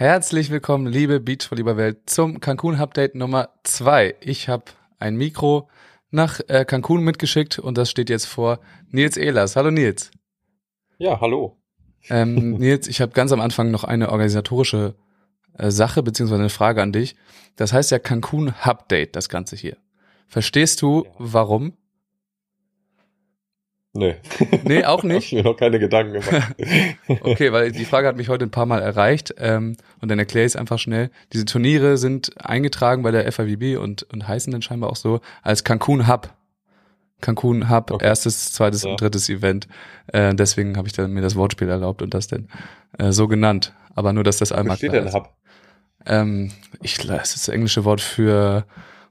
Herzlich willkommen, liebe Beachvolleyball-Welt, zum Cancun-Update Nummer zwei. Ich habe ein Mikro nach äh, Cancun mitgeschickt und das steht jetzt vor Nils Ehlers. Hallo Nils. Ja, hallo. Ähm, Nils, ich habe ganz am Anfang noch eine organisatorische äh, Sache beziehungsweise eine Frage an dich. Das heißt ja Cancun Update, das Ganze hier. Verstehst du, Ja. warum? Nee. Nee, auch Hab nicht. ich mir noch keine Gedanken gemacht. Okay, weil die Frage hat mich heute ein paar Mal erreicht ähm, und dann erkläre ich es einfach schnell. Diese Turniere sind eingetragen bei der FIVB und, und heißen dann scheinbar auch so als Cancun Hub. Cancun Hub, Okay. erstes, zweites Ja. und drittes Event. Äh, deswegen habe ich dann mir das Wortspiel erlaubt und das denn äh, so genannt. Aber nur, dass das Wo einmal steht klar denn ist. Hub? Ähm, ich, das ist das englische Wort für,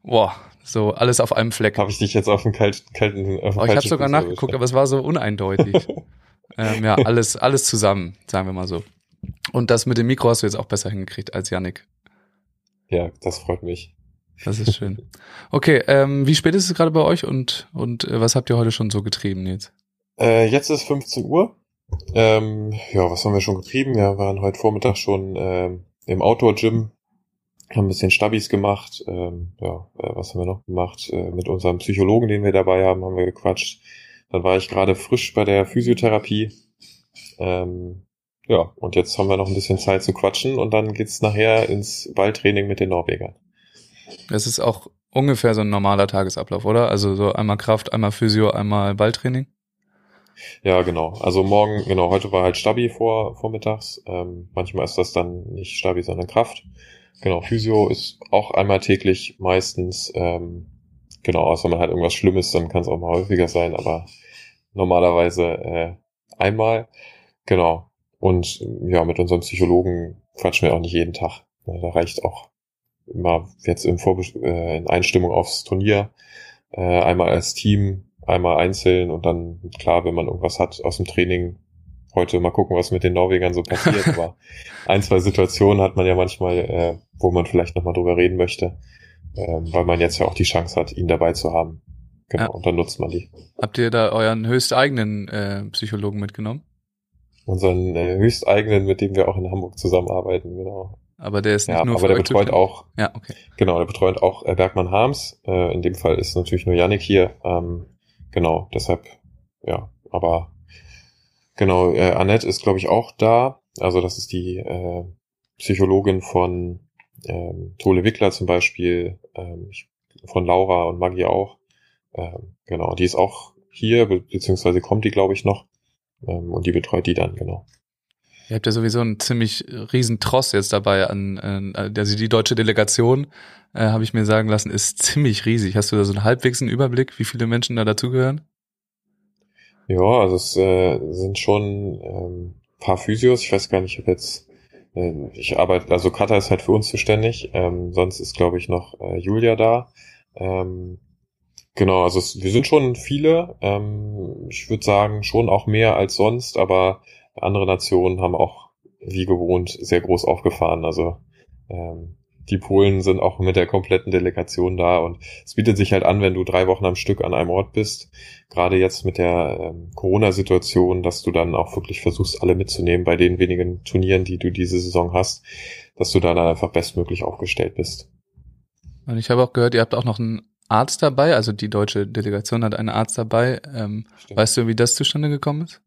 boah, so alles auf einem Fleck. Habe ich dich jetzt auf den kalten, kalten auf den Oh, ich habe sogar Fuß nachgeguckt, aber es war so uneindeutig. ähm, ja, alles, alles zusammen, sagen wir mal so. Und das mit dem Mikro hast du jetzt auch besser hingekriegt als Yannick. Ja, das freut mich. Das ist schön. Okay, ähm, wie spät ist es gerade bei euch und, und äh, was habt ihr heute schon so getrieben jetzt? Äh, jetzt ist 15 Uhr. Ähm, ja, was haben wir schon getrieben? Wir waren heute Vormittag schon ähm, im Outdoor-Gym, haben ein bisschen Stabis gemacht. Ähm, ja, äh, was haben wir noch gemacht? Äh, mit unserem Psychologen, den wir dabei haben, haben wir gequatscht. Dann war ich gerade frisch bei der Physiotherapie. Ähm, ja, und jetzt haben wir noch ein bisschen Zeit zu quatschen und dann geht's nachher ins Balltraining mit den Norwegern. Das ist auch ungefähr so ein normaler Tagesablauf, oder? Also so einmal Kraft, einmal Physio, einmal Balltraining. Ja, genau. Also morgen, genau, heute war halt Stabi vor, vormittags. Ähm, manchmal ist das dann nicht Stabi, sondern Kraft. Genau, Physio ist auch einmal täglich meistens. Ähm, genau, außer man hat irgendwas Schlimmes, dann kann es auch mal häufiger sein, aber normalerweise äh, einmal. Genau. Und ja, mit unserem Psychologen quatschen wir auch nicht jeden Tag. Da reicht auch immer jetzt in, Vorbes äh, in Einstimmung aufs Turnier, äh, einmal als Team, einmal einzeln und dann klar, wenn man irgendwas hat aus dem Training, heute mal gucken, was mit den Norwegern so passiert, aber ein, zwei Situationen hat man ja manchmal, äh, wo man vielleicht nochmal drüber reden möchte, ähm, weil man jetzt ja auch die Chance hat, ihn dabei zu haben. Genau, Ja. und dann nutzt man die. Habt ihr da euren höchsteigenen äh, Psychologen mitgenommen? Unseren äh, höchsteigenen, mit dem wir auch in Hamburg zusammenarbeiten, genau. Aber der ist nicht Ja, nur aber der betreut auch Ja, okay. Genau, der betreut auch äh, Bergmann Harms. Äh, in dem Fall ist natürlich nur Yannick hier. Ähm, genau, deshalb, ja, aber genau, äh, Annette ist, glaube ich, auch da. Also das ist die äh, Psychologin von ähm, Tole Wickler zum Beispiel, ähm, von Laura und Maggie auch. Ähm, genau, die ist auch hier, be beziehungsweise kommt die, glaube ich, noch. Ähm, und die betreut die dann, genau. Ihr habt ja sowieso einen ziemlich riesen Tross jetzt dabei an, äh, also die deutsche Delegation, äh, habe ich mir sagen lassen, ist ziemlich riesig. Hast du da so einen halbwegs einen Überblick, wie viele Menschen da dazugehören? Ja, also es äh, sind schon ähm, paar Physios. Ich weiß gar nicht, ob jetzt äh, ich arbeite, also Kata ist halt für uns zuständig. Ähm, sonst ist, glaube ich, noch äh, Julia da. Ähm, genau, also es, wir sind schon viele. Ähm, ich würde sagen, schon auch mehr als sonst, aber andere Nationen haben auch wie gewohnt sehr groß aufgefahren. Also ähm, die Polen sind auch mit der kompletten Delegation da und es bietet sich halt an, wenn du drei Wochen am Stück an einem Ort bist, gerade jetzt mit der ähm, Corona-Situation, dass du dann auch wirklich versuchst, alle mitzunehmen bei den wenigen Turnieren, die du diese Saison hast, dass du da dann einfach bestmöglich aufgestellt bist. Und ich habe auch gehört, ihr habt auch noch einen Arzt dabei, also die deutsche Delegation hat einen Arzt dabei. Ähm, weißt du, wie das zustande gekommen ist?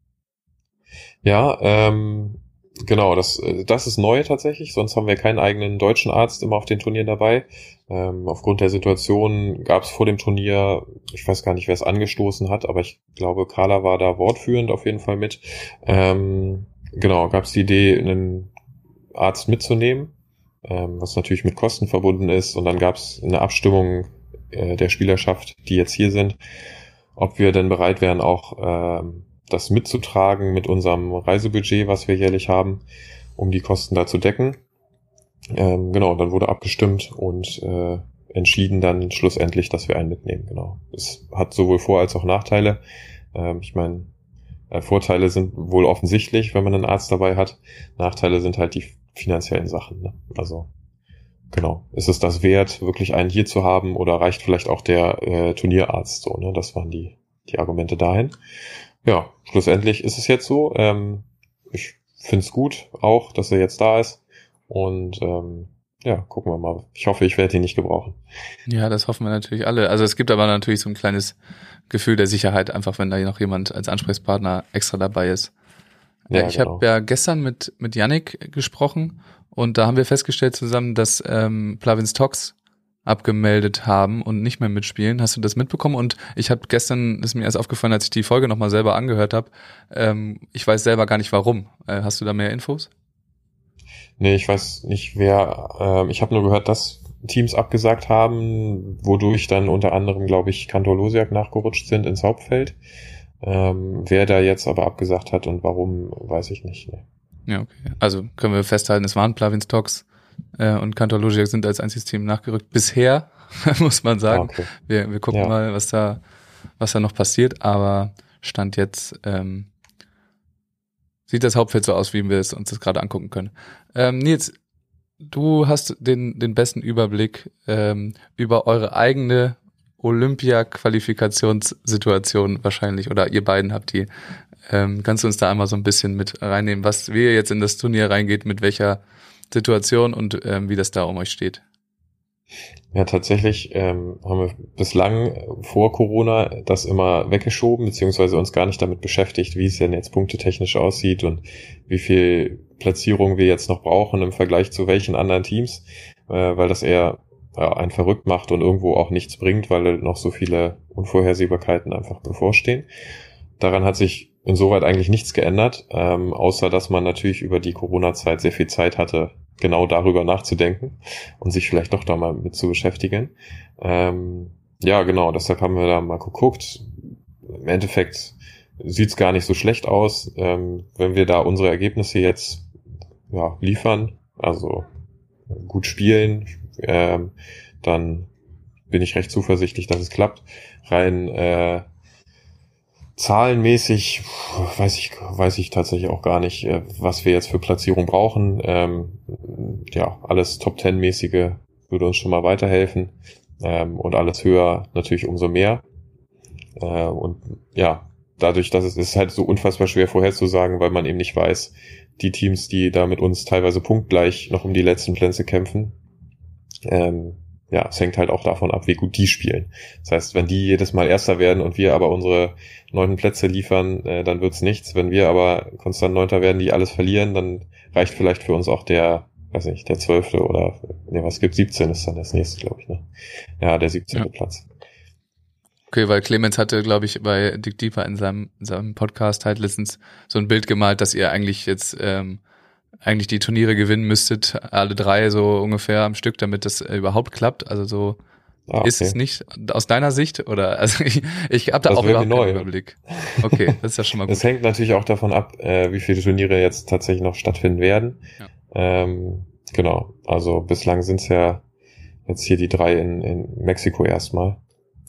Ja, ähm, genau, das, äh, das ist neu tatsächlich, sonst haben wir keinen eigenen deutschen Arzt immer auf den Turnieren dabei. Ähm, aufgrund der Situation gab es vor dem Turnier, ich weiß gar nicht, wer es angestoßen hat, aber ich glaube, Carla war da wortführend auf jeden Fall mit. Ähm, genau, gab es die Idee, einen Arzt mitzunehmen, ähm, was natürlich mit Kosten verbunden ist. Und dann gab es eine Abstimmung äh, der Spielerschaft, die jetzt hier sind, ob wir denn bereit wären, auch ähm, das mitzutragen mit unserem Reisebudget, was wir jährlich haben, um die Kosten da zu decken. Ähm, genau, dann wurde abgestimmt und äh, entschieden dann schlussendlich, dass wir einen mitnehmen. Genau. Es hat sowohl Vor- als auch Nachteile. Ähm, ich meine, äh, Vorteile sind wohl offensichtlich, wenn man einen Arzt dabei hat. Nachteile sind halt die finanziellen Sachen. Ne? Also genau, ist es das wert, wirklich einen hier zu haben oder reicht vielleicht auch der äh, Turnierarzt so? Ne? Das waren die die Argumente dahin. Ja, schlussendlich ist es jetzt so. Ähm, ich finde es gut auch, dass er jetzt da ist Und ähm, ja, gucken wir mal. Ich hoffe, ich werde ihn nicht gebrauchen. Ja, das hoffen wir natürlich alle. Also es gibt aber natürlich so ein kleines Gefühl der Sicherheit, einfach wenn da noch jemand als Ansprechpartner extra dabei ist. Ja, ich genau. habe ja gestern mit, mit Yannick gesprochen und da haben wir festgestellt zusammen, dass ähm, Plavins Tox abgemeldet haben und nicht mehr mitspielen. Hast du das mitbekommen? Und ich habe gestern, ist mir erst aufgefallen, als ich die Folge nochmal selber angehört habe, ähm, ich weiß selber gar nicht warum. Äh, hast du da mehr Infos? Nee, ich weiß nicht, wer. Äh, ich habe nur gehört, dass Teams abgesagt haben, wodurch dann unter anderem, glaube ich, Kantor Losiak nachgerutscht sind ins Hauptfeld. Ähm, wer da jetzt aber abgesagt hat und warum, weiß ich nicht. Nee. Ja, okay. Also können wir festhalten, es waren Plavins Talks äh, und Kantor Losiak sind als einziges Team nachgerückt. Bisher, muss man sagen. Okay. Wir, wir gucken ja. mal, was da, was da noch passiert, aber Stand jetzt ähm, sieht das Hauptfeld so aus, wie wir es uns das gerade angucken können. Ähm, Nils, du hast den, den besten Überblick ähm, über eure eigene Olympia-Qualifikationssituation wahrscheinlich, oder ihr beiden habt die. Ähm, kannst du uns da einmal so ein bisschen mit reinnehmen, was, wie ihr jetzt in das Turnier reingeht, mit welcher Situation und ähm, wie das da um euch steht? Ja, tatsächlich ähm, haben wir bislang vor Corona das immer weggeschoben, beziehungsweise uns gar nicht damit beschäftigt, wie es denn jetzt punktetechnisch aussieht und wie viel Platzierung wir jetzt noch brauchen im Vergleich zu welchen anderen Teams, äh, weil das eher ja, einen verrückt macht und irgendwo auch nichts bringt, weil noch so viele Unvorhersehbarkeiten einfach bevorstehen. Daran hat sich insoweit eigentlich nichts geändert, ähm, außer dass man natürlich über die Corona-Zeit sehr viel Zeit hatte, genau darüber nachzudenken und sich vielleicht doch da mal mit zu beschäftigen. Ähm, ja, genau, deshalb haben wir da mal geguckt. Im Endeffekt sieht's gar nicht so schlecht aus, ähm, wenn wir da unsere Ergebnisse jetzt ja, liefern, also gut spielen, ähm, dann bin ich recht zuversichtlich, dass es klappt. Rein äh, zahlenmäßig weiß ich, weiß ich tatsächlich auch gar nicht, äh, was wir jetzt für Platzierung brauchen. Ähm, ja, alles Top Ten mäßige würde uns schon mal weiterhelfen. Ähm, und alles höher natürlich umso mehr. Äh, und ja, dadurch, dass es ist halt so unfassbar schwer vorherzusagen, weil man eben nicht weiß, die Teams, die da mit uns teilweise punktgleich noch um die letzten Plätze kämpfen, ähm, ja, es hängt halt auch davon ab, wie gut die spielen. Das heißt, wenn die jedes Mal Erster werden und wir aber unsere neunten Plätze liefern, äh, dann wird's nichts. Wenn wir aber konstant Neunter werden, die alles verlieren, dann reicht vielleicht für uns auch der, weiß nicht, der Zwölfte oder, ne, was gibt 17 ist dann das nächste, glaube ich, ne? Ja, der 17. Ja. Platz. Okay, weil Clemens hatte, glaube ich, bei Dick Deeper in seinem, seinem Podcast halt letztens so ein Bild gemalt, dass ihr eigentlich jetzt ähm, eigentlich die Turniere gewinnen müsstet, alle drei so ungefähr am Stück, damit das äh, überhaupt klappt. Also so ah, okay. ist es nicht aus deiner Sicht oder also ich, ich habe da das auch überhaupt keinen Überblick. Okay, das ist ja schon mal gut. Es hängt natürlich auch davon ab, äh, wie viele Turniere jetzt tatsächlich noch stattfinden werden. Ja. Ähm, genau, also bislang sind es ja jetzt hier die drei in, in Mexiko erstmal.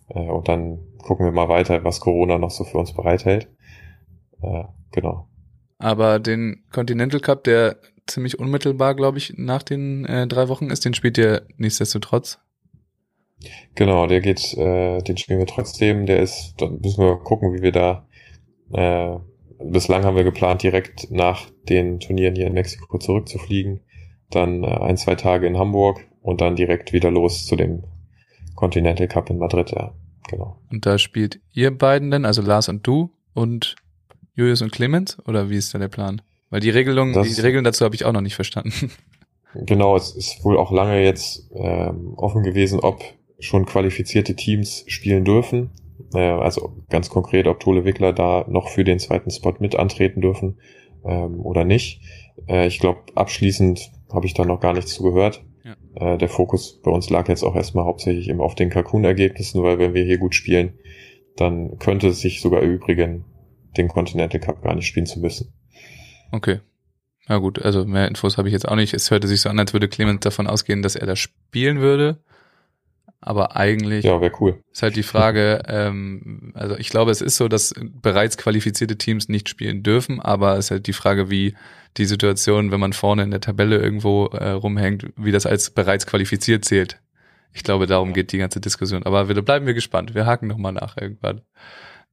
Äh, und dann gucken wir mal weiter, was Corona noch so für uns bereithält. Äh, genau. Aber den Continental Cup, der ziemlich unmittelbar, glaube ich, nach den äh, drei Wochen ist, den spielt ihr nichtsdestotrotz. Genau, der geht, äh, den spielen wir trotzdem. Der ist, dann müssen wir gucken, wie wir da. Äh, bislang haben wir geplant, direkt nach den Turnieren hier in Mexiko zurückzufliegen. Dann äh, ein, zwei Tage in Hamburg und dann direkt wieder los zu dem Continental Cup in Madrid, ja. Genau. Und da spielt ihr beiden denn, also Lars und du und Julius und Clemens? Oder wie ist da der Plan? Weil die Regelung, das, die Regeln dazu habe ich auch noch nicht verstanden. Genau, es ist wohl auch lange jetzt ähm, offen gewesen, ob schon qualifizierte Teams spielen dürfen. Äh, also ganz konkret, ob Tole Wickler da noch für den zweiten Spot mit antreten dürfen ähm, oder nicht. Äh, ich glaube, abschließend habe ich da noch gar nichts zu gehört. Ja. Äh, der Fokus bei uns lag jetzt auch erstmal hauptsächlich eben auf den Kalkun-Ergebnissen, weil wenn wir hier gut spielen, dann könnte es sich sogar erübrigen, den Continental Cup gar nicht spielen zu müssen. Okay. Na gut, also mehr Infos habe ich jetzt auch nicht. Es hörte sich so an, als würde Clemens davon ausgehen, dass er das spielen würde. Aber eigentlich ja, wäre cool. ist halt die Frage, ähm, also ich glaube, es ist so, dass bereits qualifizierte Teams nicht spielen dürfen, aber es ist halt die Frage, wie die Situation, wenn man vorne in der Tabelle irgendwo äh, rumhängt, wie das als bereits qualifiziert zählt. Ich glaube, darum geht die ganze Diskussion. Aber wir bleiben wir gespannt. Wir haken nochmal nach irgendwann.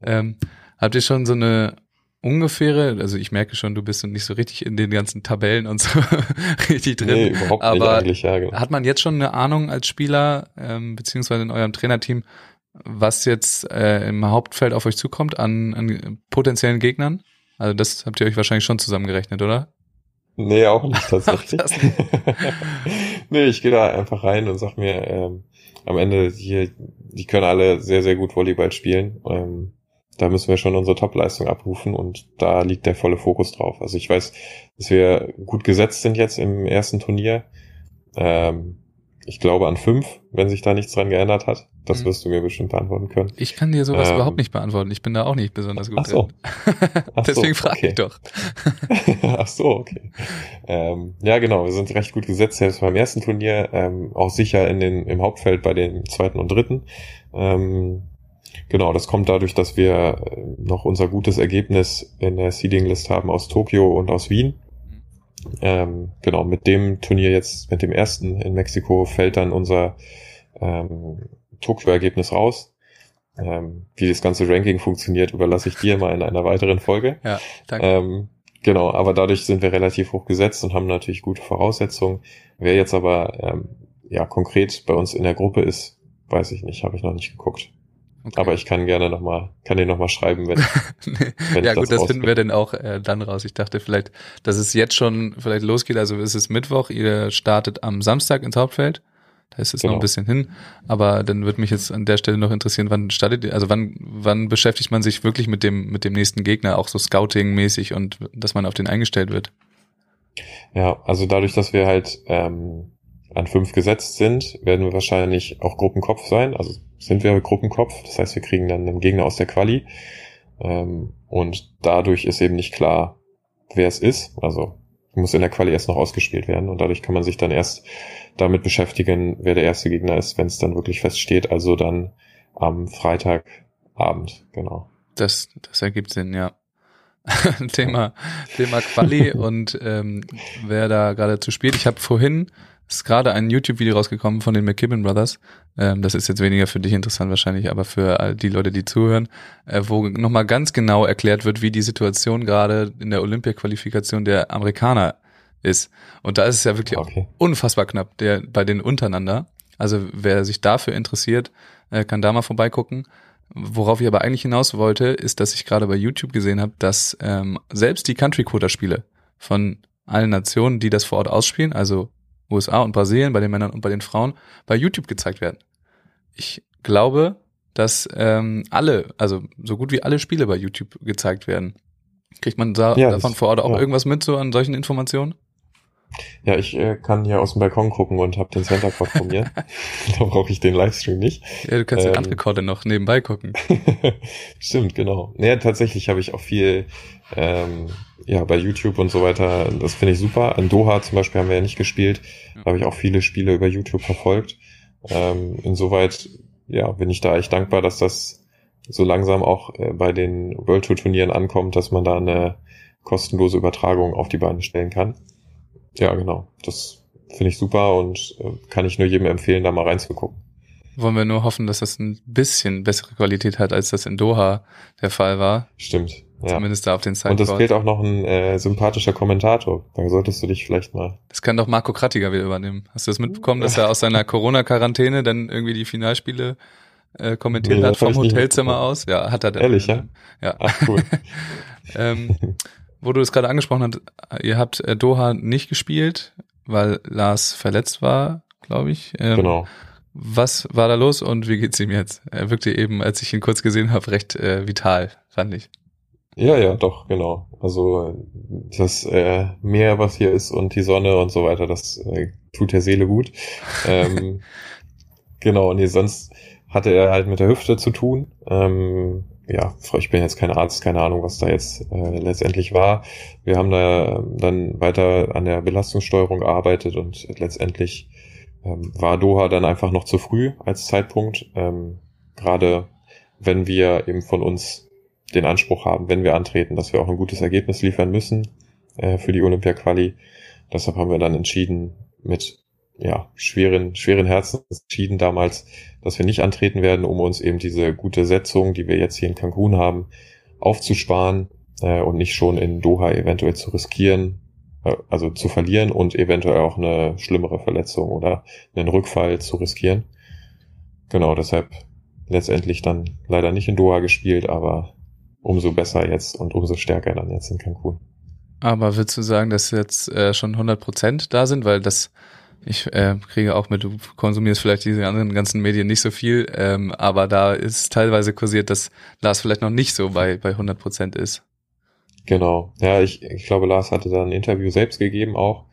Ähm, Habt ihr schon so eine ungefähre, also ich merke schon, du bist nicht so richtig in den ganzen Tabellen und so richtig drin. Nee, überhaupt aber nicht eigentlich, ja, genau. Hat man jetzt schon eine Ahnung als Spieler, ähm, beziehungsweise in eurem Trainerteam, was jetzt äh, im Hauptfeld auf euch zukommt an, an potenziellen Gegnern? Also das habt ihr euch wahrscheinlich schon zusammengerechnet, oder? Nee, auch nicht tatsächlich. nee, ich gehe da einfach rein und sag mir, ähm, am Ende hier, die können alle sehr, sehr gut Volleyball spielen. Ähm, da müssen wir schon unsere Topleistung abrufen und da liegt der volle Fokus drauf. Also ich weiß, dass wir gut gesetzt sind jetzt im ersten Turnier. Ähm, ich glaube an fünf, wenn sich da nichts dran geändert hat. Das mhm. wirst du mir bestimmt beantworten können. Ich kann dir sowas ähm, überhaupt nicht beantworten. Ich bin da auch nicht besonders gut. Ach so. Ach Deswegen so, frage okay. ich doch. Ach so, okay. Ähm, ja, genau. Wir sind recht gut gesetzt selbst beim ersten Turnier. Ähm, auch sicher in den, im Hauptfeld bei den zweiten und dritten. Ähm, genau, das kommt dadurch, dass wir noch unser gutes Ergebnis in der Seeding List haben aus Tokio und aus Wien. Ähm, genau, mit dem Turnier jetzt, mit dem ersten in Mexiko, fällt dann unser ähm, Tokio-Ergebnis raus. Ähm, wie das ganze Ranking funktioniert, überlasse ich dir mal in einer weiteren Folge. Ja, danke. Ähm, genau, aber dadurch sind wir relativ hoch gesetzt und haben natürlich gute Voraussetzungen. Wer jetzt aber ähm, ja konkret bei uns in der Gruppe ist, weiß ich nicht, habe ich noch nicht geguckt. Okay. Aber ich kann gerne nochmal, kann dir nochmal schreiben, wenn, wenn Ja gut, das, das finden wir dann auch äh, dann raus. Ich dachte vielleicht, dass es jetzt schon vielleicht losgeht. Also es ist Mittwoch, ihr startet am Samstag ins Hauptfeld. Da ist es genau. noch ein bisschen hin. Aber dann würde mich jetzt an der Stelle noch interessieren, wann startet ihr, also wann, wann beschäftigt man sich wirklich mit dem, mit dem nächsten Gegner, auch so Scouting-mäßig und dass man auf den eingestellt wird? Ja, also dadurch, dass wir halt ähm, an fünf gesetzt sind, werden wir wahrscheinlich auch Gruppenkopf sein. Also sind wir Gruppenkopf. Das heißt, wir kriegen dann einen Gegner aus der Quali. Ähm, und dadurch ist eben nicht klar, wer es ist. Also muss in der Quali erst noch ausgespielt werden. Und dadurch kann man sich dann erst damit beschäftigen, wer der erste Gegner ist, wenn es dann wirklich feststeht. Also dann am Freitagabend, genau. Das, das ergibt Sinn, ja. Thema, Thema Quali und ähm, wer da gerade zu spielt. Ich habe vorhin ist gerade ein YouTube-Video rausgekommen von den McKibben Brothers. Ähm, das ist jetzt weniger für dich interessant wahrscheinlich, aber für all die Leute, die zuhören, äh, wo nochmal ganz genau erklärt wird, wie die Situation gerade in der Olympia-Qualifikation der Amerikaner ist. Und da ist es ja wirklich okay. unfassbar knapp, der bei den untereinander. Also wer sich dafür interessiert, äh, kann da mal vorbeigucken. Worauf ich aber eigentlich hinaus wollte, ist, dass ich gerade bei YouTube gesehen habe, dass ähm, selbst die Country Quota Spiele von allen Nationen, die das vor Ort ausspielen, also USA und Brasilien, bei den Männern und bei den Frauen, bei YouTube gezeigt werden. Ich glaube, dass ähm, alle, also so gut wie alle Spiele bei YouTube gezeigt werden. Kriegt man da, ja, davon vor Ort auch ja. irgendwas mit so an solchen Informationen? Ja, ich äh, kann hier aus dem Balkon gucken und habe den Center Court von mir. da brauche ich den Livestream nicht. Ja, du kannst ähm, den andere Court noch nebenbei gucken. Stimmt, genau. Naja, tatsächlich habe ich auch viel ähm, ja, bei YouTube und so weiter, das finde ich super. In Doha zum Beispiel haben wir ja nicht gespielt. Da habe ich auch viele Spiele über YouTube verfolgt. Ähm, insoweit, ja, bin ich da echt dankbar, dass das so langsam auch äh, bei den World Tour Turnieren ankommt, dass man da eine kostenlose Übertragung auf die Beine stellen kann. Ja, genau. Das finde ich super und äh, kann ich nur jedem empfehlen, da mal reinzugucken. Wollen wir nur hoffen, dass das ein bisschen bessere Qualität hat, als das in Doha der Fall war. Stimmt. Ja. Zumindest da auf den Sideboard. Und es fehlt auch noch ein äh, sympathischer Kommentator. Da solltest du dich vielleicht mal. Das kann doch Marco Krattiger wieder übernehmen. Hast du das mitbekommen, dass er aus seiner Corona-Quarantäne dann irgendwie die Finalspiele äh, kommentiert nee, hat vom Hotelzimmer aus? Ja, hat er dann. Ehrlich, ja? Ja. Ach, cool. ähm, wo du es gerade angesprochen hast, ihr habt äh, Doha nicht gespielt, weil Lars verletzt war, glaube ich. Ähm, genau. Was war da los und wie geht's ihm jetzt? Er wirkte eben, als ich ihn kurz gesehen habe, recht äh, vital, fand ich. Ja, ja, doch, genau. Also das äh, Meer, was hier ist und die Sonne und so weiter, das äh, tut der Seele gut. ähm, genau, nee, sonst hatte er halt mit der Hüfte zu tun. Ähm, ja, ich bin jetzt kein Arzt, keine Ahnung, was da jetzt äh, letztendlich war. Wir haben da dann weiter an der Belastungssteuerung gearbeitet und letztendlich ähm, war Doha dann einfach noch zu früh als Zeitpunkt. Ähm, Gerade wenn wir eben von uns den Anspruch haben, wenn wir antreten, dass wir auch ein gutes Ergebnis liefern müssen äh, für die Olympia-Quali. Deshalb haben wir dann entschieden, mit ja, schweren, schweren Herzen entschieden damals, dass wir nicht antreten werden, um uns eben diese gute Setzung, die wir jetzt hier in Cancun haben, aufzusparen. äh, und nicht schon in Doha eventuell zu riskieren, äh, also zu verlieren und eventuell auch eine schlimmere Verletzung oder einen Rückfall zu riskieren. Genau, deshalb letztendlich dann leider nicht in Doha gespielt, aber umso besser jetzt und umso stärker dann jetzt in Cancun. Aber würdest du sagen, dass jetzt äh, schon 100 Prozent da sind, weil das ich äh, kriege auch mit, du konsumierst vielleicht diese anderen ganzen Medien nicht so viel, ähm, aber da ist teilweise kursiert, dass Lars vielleicht noch nicht so bei, bei 100 Prozent ist. Genau. Ja, ich, ich glaube, Lars hatte da ein Interview selbst gegeben auch.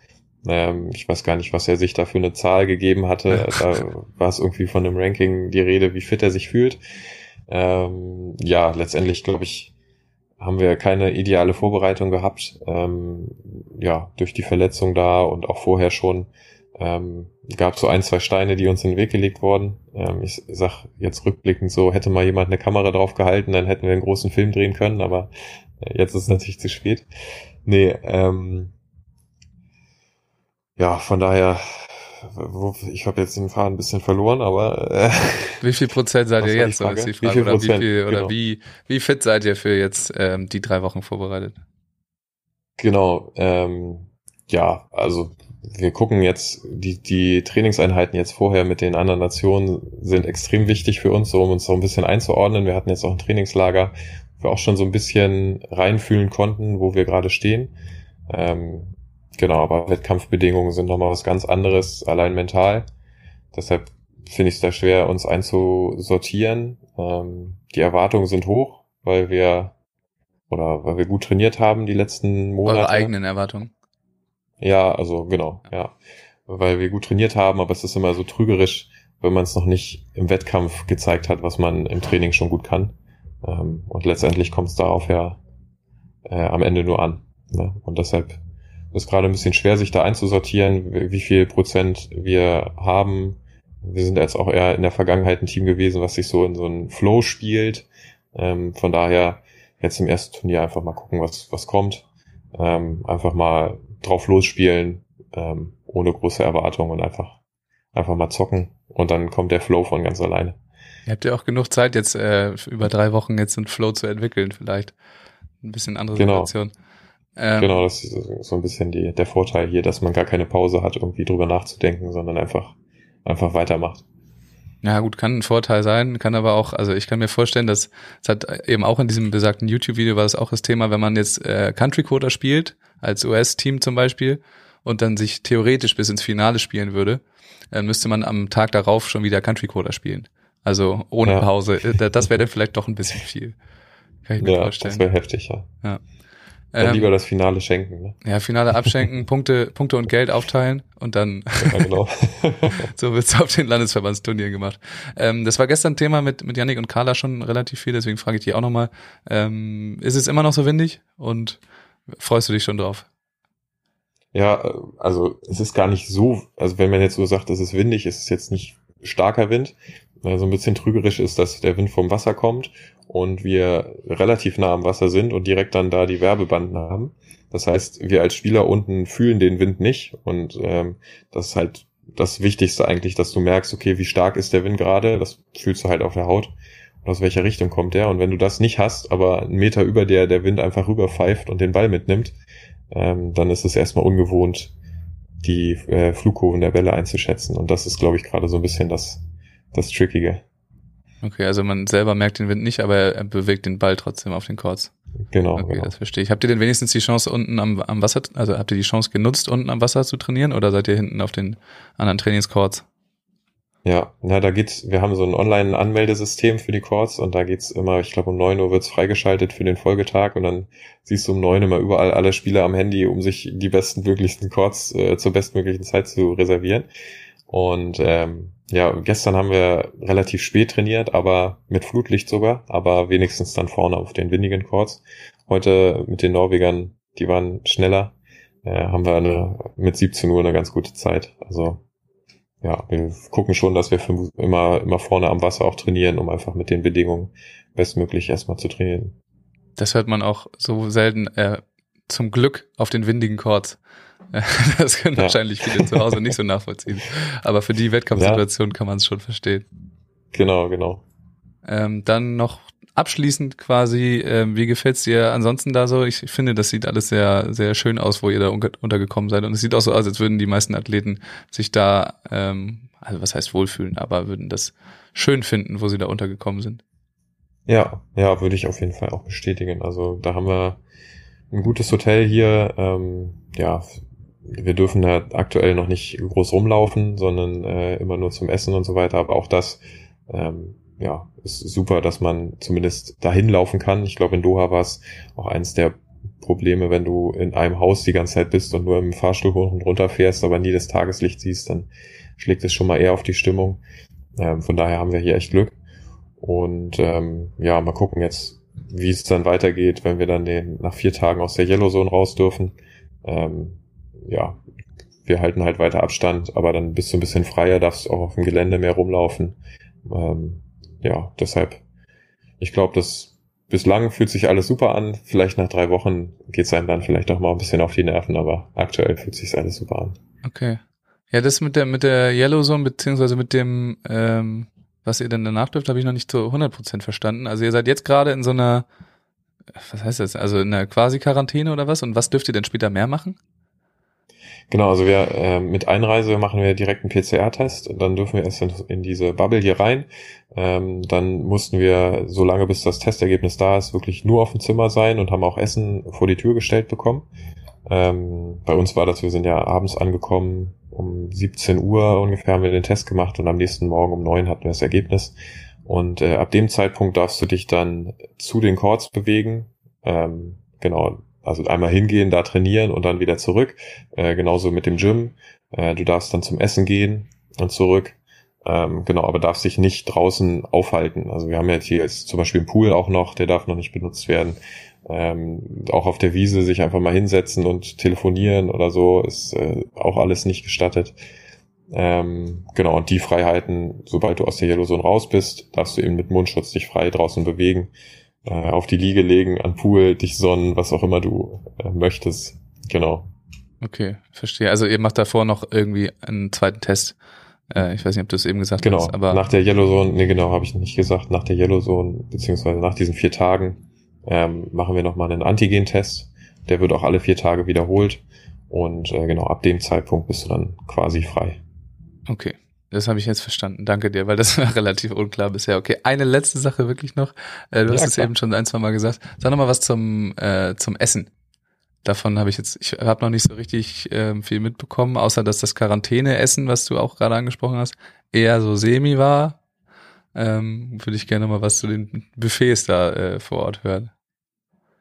Ähm, ich weiß gar nicht, was er sich da für eine Zahl gegeben hatte. da war es irgendwie von einem Ranking die Rede, wie fit er sich fühlt. Ähm, ja, letztendlich glaube ich, haben wir keine ideale Vorbereitung gehabt. Ähm, ja, durch die Verletzung da und auch vorher schon ähm, gab so ein, zwei Steine, die uns in den Weg gelegt wurden. Ähm, ich sag jetzt rückblickend so, hätte mal jemand eine Kamera drauf gehalten, dann hätten wir einen großen Film drehen können, aber äh, jetzt ist es natürlich zu spät. Nee, ähm, ja, von daher, ich habe jetzt den Faden ein bisschen verloren, aber äh, wie viel Prozent seid ihr jetzt? Die Frage. Wie oder Prozent, wie viel, oder genau. wie wie fit seid ihr für jetzt ähm, die drei Wochen vorbereitet? Genau, ähm, ja, also wir gucken jetzt, die, die Trainingseinheiten jetzt vorher mit den anderen Nationen sind extrem wichtig für uns, so um uns so ein bisschen einzuordnen. Wir hatten jetzt auch ein Trainingslager, wo wir auch schon so ein bisschen reinfühlen konnten, wo wir gerade stehen. Ähm, genau, aber Wettkampfbedingungen sind nochmal was ganz anderes, allein mental. Deshalb finde ich es da schwer, uns einzusortieren. Ähm, die Erwartungen sind hoch, weil wir oder weil wir gut trainiert haben die letzten Monate. Eure eigenen Erwartungen. Ja, also genau, ja. Weil wir gut trainiert haben, aber es ist immer so trügerisch, wenn man es noch nicht im Wettkampf gezeigt hat, was man im Training schon gut kann. Ähm, und letztendlich kommt es darauf ja äh, am Ende nur an. Ne? Und deshalb ist es gerade ein bisschen schwer, sich da einzusortieren, wie viel Prozent wir haben. Wir sind jetzt auch eher in der Vergangenheit ein Team gewesen, was sich so in so einen Flow spielt. Ähm, von daher jetzt im ersten Turnier einfach mal gucken, was, was kommt. Ähm, einfach mal drauf losspielen, ähm, ohne große Erwartungen und einfach, einfach mal zocken und dann kommt der Flow von ganz alleine. Ihr habt ja auch genug Zeit, jetzt äh, über drei Wochen jetzt einen Flow zu entwickeln, vielleicht. Ein bisschen andere genau. Situation. Ähm, genau, das ist so ein bisschen die, der Vorteil hier, dass man gar keine Pause hat, irgendwie drüber nachzudenken, sondern einfach, einfach weitermacht. Ja, gut, kann ein Vorteil sein, kann aber auch, also ich kann mir vorstellen, dass es hat eben auch in diesem besagten YouTube-Video war das auch das Thema, wenn man jetzt äh, Country Coder spielt, als US-Team zum Beispiel, und dann sich theoretisch bis ins Finale spielen würde, dann müsste man am Tag darauf schon wieder Country Coder spielen. Also ohne ja. Pause. Äh, das wäre dann vielleicht doch ein bisschen viel. Kann ich mir ja, vorstellen. Das wäre heftig, ja. ja. Dann ähm, lieber das Finale schenken. Ne? Ja, Finale abschenken, Punkte, Punkte und Geld aufteilen und dann ja, genau. so wird's auf den Landesverbandsturnieren gemacht. Ähm, das war gestern Thema mit, mit Yannick und Carla schon relativ viel, deswegen frage ich dich auch nochmal. Ähm, ist es immer noch so windig und freust du dich schon drauf? Ja, also es ist gar nicht so, also wenn man jetzt so sagt, es ist windig, ist es jetzt nicht starker Wind. Also ein bisschen trügerisch ist, dass der Wind vom Wasser kommt und wir relativ nah am Wasser sind und direkt dann da die Werbebanden haben. Das heißt, wir als Spieler unten fühlen den Wind nicht und ähm, das ist halt das Wichtigste eigentlich, dass du merkst, okay, wie stark ist der Wind gerade, das fühlst du halt auf der Haut und aus welcher Richtung kommt der und wenn du das nicht hast, aber einen Meter über der der Wind einfach rüberpfeift und den Ball mitnimmt, ähm, dann ist es erstmal ungewohnt, die äh, Flugkurven der Welle einzuschätzen und das ist, glaube ich, gerade so ein bisschen das, das Trickige. Okay, also man selber merkt den Wind nicht, aber er bewegt den Ball trotzdem auf den Courts. Genau. Okay, genau. das verstehe ich. Habt ihr denn wenigstens die Chance unten am, am Wasser, also habt ihr die Chance genutzt, unten am Wasser zu trainieren oder seid ihr hinten auf den anderen Trainingscourts? Ja, na, da geht's, wir haben so ein Online-Anmeldesystem für die Courts und da geht's immer, ich glaube um neun Uhr wird's freigeschaltet für den Folgetag und dann siehst du um neun immer überall alle Spieler am Handy, um sich die besten möglichsten Courts äh, zur bestmöglichen Zeit zu reservieren. Und ähm, ja, gestern haben wir relativ spät trainiert, aber mit Flutlicht sogar, aber wenigstens dann vorne auf den windigen Courts. Heute mit den Norwegern, die waren schneller, äh, haben wir eine, mit 17 Uhr eine ganz gute Zeit. Also ja, wir gucken schon, dass wir immer, immer vorne am Wasser auch trainieren, um einfach mit den Bedingungen bestmöglich erstmal zu trainieren. Das hört man auch so selten, äh, zum Glück auf den windigen Courts. Das können ja. wahrscheinlich viele zu Hause nicht so nachvollziehen. Aber für die Wettkampfsituation ja. kann man es schon verstehen. Genau, genau. Ähm, dann noch abschließend quasi, äh, wie gefällt's dir ansonsten da so? Ich finde, das sieht alles sehr, sehr schön aus, wo ihr da untergekommen seid. Und es sieht auch so aus, als würden die meisten Athleten sich da, ähm, also was heißt wohlfühlen, aber würden das schön finden, wo sie da untergekommen sind. Ja, ja, würde ich auf jeden Fall auch bestätigen. Also da haben wir ein gutes Hotel hier. Ähm, ja, wir dürfen da aktuell noch nicht groß rumlaufen, sondern äh, immer nur zum Essen und so weiter. Aber auch das ähm, ja, ist super, dass man zumindest dahin laufen kann. Ich glaube, in Doha war es auch eins der Probleme, wenn du in einem Haus die ganze Zeit bist und nur im Fahrstuhl hoch und runter fährst, aber nie das Tageslicht siehst, dann schlägt es schon mal eher auf die Stimmung. Ähm, von daher haben wir hier echt Glück. Und ähm, ja, mal gucken jetzt, wie es dann weitergeht, wenn wir dann den, nach vier Tagen aus der Yellow Zone raus dürfen. Ähm, ja, wir halten halt weiter Abstand, aber dann bist du ein bisschen freier, darfst auch auf dem Gelände mehr rumlaufen. Ähm, ja, deshalb, ich glaube, das bislang fühlt sich alles super an. Vielleicht nach drei Wochen geht es einem dann vielleicht auch mal ein bisschen auf die Nerven, aber aktuell fühlt sich alles super an. Okay. Ja, das mit der mit der Yellow Zone beziehungsweise mit dem ähm, was ihr denn danach dürft, habe ich noch nicht zu 100% verstanden. Also ihr seid jetzt gerade in so einer, was heißt das, also in einer quasi Quarantäne oder was? Und was dürft ihr denn später mehr machen? Genau, also wir äh, mit Einreise machen wir direkt einen PCR-Test und dann dürfen wir erst in, in diese Bubble hier rein. Ähm, dann mussten wir, so lange bis das Testergebnis da ist, wirklich nur auf dem Zimmer sein und haben auch Essen vor die Tür gestellt bekommen. Ähm, bei uns war das, wir sind ja abends angekommen, um 17 Uhr ungefähr haben wir den Test gemacht und am nächsten Morgen um 9 hatten wir das Ergebnis. Und äh, ab dem Zeitpunkt darfst du dich dann zu den Courts bewegen. Ähm, genau, also einmal hingehen, da trainieren und dann wieder zurück. Äh, genauso mit dem Gym. Äh, du darfst dann zum Essen gehen und zurück. Ähm, genau, aber darfst dich nicht draußen aufhalten. Also wir haben jetzt hier jetzt zum Beispiel einen Pool auch noch, der darf noch nicht benutzt werden ähm, auch auf der Wiese sich einfach mal hinsetzen und telefonieren oder so ist äh, auch alles nicht gestattet. Ähm, genau, und die Freiheiten, sobald du aus der Yellow Zone raus bist, darfst du eben mit Mundschutz dich frei draußen bewegen, äh, auf die Liege legen, an Pool, dich sonnen, was auch immer du äh, möchtest. Genau. Okay, verstehe. Also ihr macht davor noch irgendwie einen zweiten Test. Äh, ich weiß nicht, ob du es eben gesagt genau, hast, aber. Nach der Yellow Zone, nee, genau, habe ich nicht gesagt, nach der Yellow Zone, beziehungsweise nach diesen vier Tagen ähm, machen wir nochmal einen Antigen-Test. Der wird auch alle vier Tage wiederholt. Und äh, genau, ab dem Zeitpunkt bist du dann quasi frei. Okay. Das habe ich jetzt verstanden. Danke dir, weil das war relativ unklar bisher. Okay, eine letzte Sache wirklich noch. Äh, du ja, hast es eben schon ein, zwei Mal gesagt. Sag noch mal was zum, äh, zum Essen. Davon habe ich jetzt, ich habe noch nicht so richtig äh, viel mitbekommen, außer dass das Quarantäne-Essen, was du auch gerade angesprochen hast, eher so semi war. Ähm, Würde ich gerne mal was zu den Buffets da äh, vor Ort hören.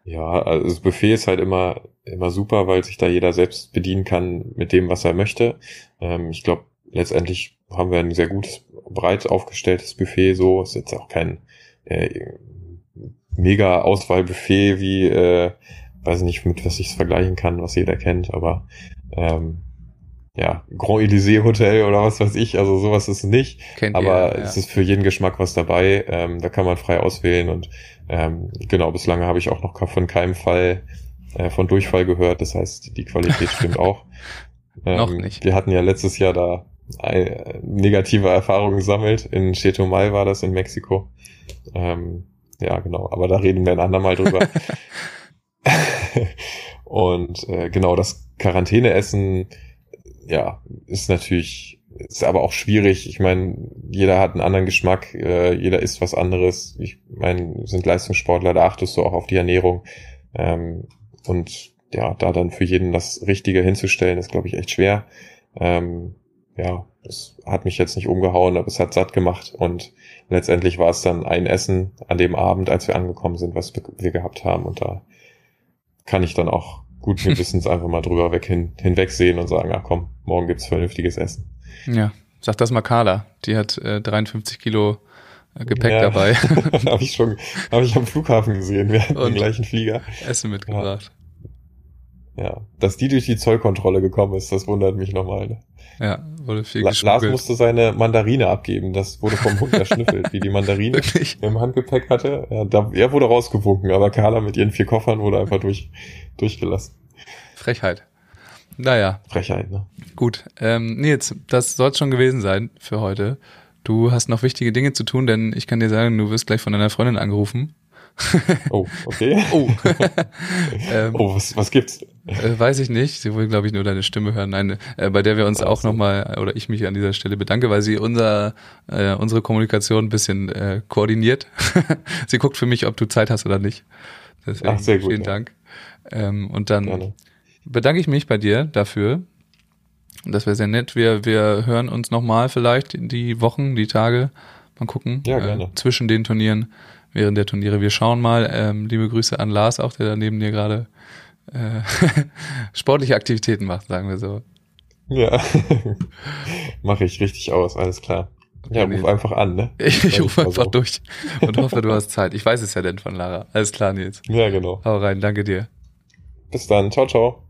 Ja, also das Buffet ist halt immer, immer super, weil sich da jeder selbst bedienen kann mit dem, was er möchte. Ähm, ich glaube, letztendlich haben wir ein sehr gutes, breit aufgestelltes Buffet. So ist jetzt auch kein äh, mega Auswahlbuffet wie, äh, weiß nicht, mit was ich es vergleichen kann, was jeder kennt, aber ähm, ja, Grand Elysée Hotel oder was weiß ich, also sowas ist es nicht. Kennt aber ihr, ja. es ist für jeden Geschmack was dabei. Ähm, da kann man frei auswählen und ähm, genau, bislang habe ich auch noch von keinem Fall äh, von Durchfall gehört. Das heißt, die Qualität stimmt auch. Ähm, noch nicht. Wir hatten ja letztes Jahr da negative Erfahrungen gesammelt. In Chetumal war das in Mexiko. Ähm, ja, genau. Aber da reden wir ein andermal drüber. und äh, genau, das Quarantäneessen ja, ist natürlich, ist aber auch schwierig. Ich meine, jeder hat einen anderen Geschmack, äh, jeder isst was anderes. Ich meine, sind Leistungssportler, da achtest du auch auf die Ernährung. Ähm, und ja, da dann für jeden das Richtige hinzustellen, ist, glaube ich, echt schwer. Ähm, ja, es hat mich jetzt nicht umgehauen, aber es hat satt gemacht und letztendlich war es dann ein Essen an dem Abend, als wir angekommen sind, was wir gehabt haben und da kann ich dann auch guten Gewissens einfach mal drüber weg hin, hinwegsehen und sagen, ach komm, morgen gibt's vernünftiges Essen. Ja, sag das mal Carla. Die hat äh, 53 Kilo äh, Gepäck ja, dabei. habe ich schon, habe ich am Flughafen gesehen. Wir hatten und den gleichen Flieger. Essen mitgebracht. Ja. dass die durch die Zollkontrolle gekommen ist, das wundert mich nochmal. Ne? Ja, wurde viel La Lars musste seine Mandarine abgeben. Das wurde vom Hund erschnüffelt, wie die Mandarine Wirklich? im Handgepäck hatte. Ja, da, er wurde rausgewunken, aber Carla mit ihren vier Koffern wurde einfach durch, durchgelassen. Frechheit. Naja. Frechheit, ne? Gut. Ähm, Nils, das soll schon gewesen sein für heute. Du hast noch wichtige Dinge zu tun, denn ich kann dir sagen, du wirst gleich von deiner Freundin angerufen. Oh, okay. oh. ähm, Oh, was, was gibt's? Äh, weiß ich nicht. Sie wollen, glaube ich, nur deine Stimme hören. Nein, äh, bei der wir uns auch nochmal, oder ich mich an dieser Stelle bedanke, weil sie unser, äh, unsere Kommunikation ein bisschen äh, koordiniert. sie guckt für mich, ob du Zeit hast oder nicht. Deswegen Ach, sehr gut, vielen ja. Dank. Ähm, und dann Gerne. bedanke ich mich bei dir dafür. Das wäre sehr nett. Wir, wir hören uns nochmal vielleicht die Wochen, die Tage. Mal gucken. Ja, Äh, gerne. zwischen den Turnieren, während der Turniere. Wir schauen mal. Ähm, liebe Grüße an Lars, auch der da neben dir gerade äh, sportliche Aktivitäten macht, sagen wir so. Ja. Mache ich richtig aus, alles klar. Ja, ruf einfach an, ne? Ich, ich rufe einfach so. durch und hoffe, du hast Zeit. Ich weiß es ja denn von Lara. Alles klar, Nils. Ja, genau. Hau rein, danke dir. Bis dann. Ciao, ciao.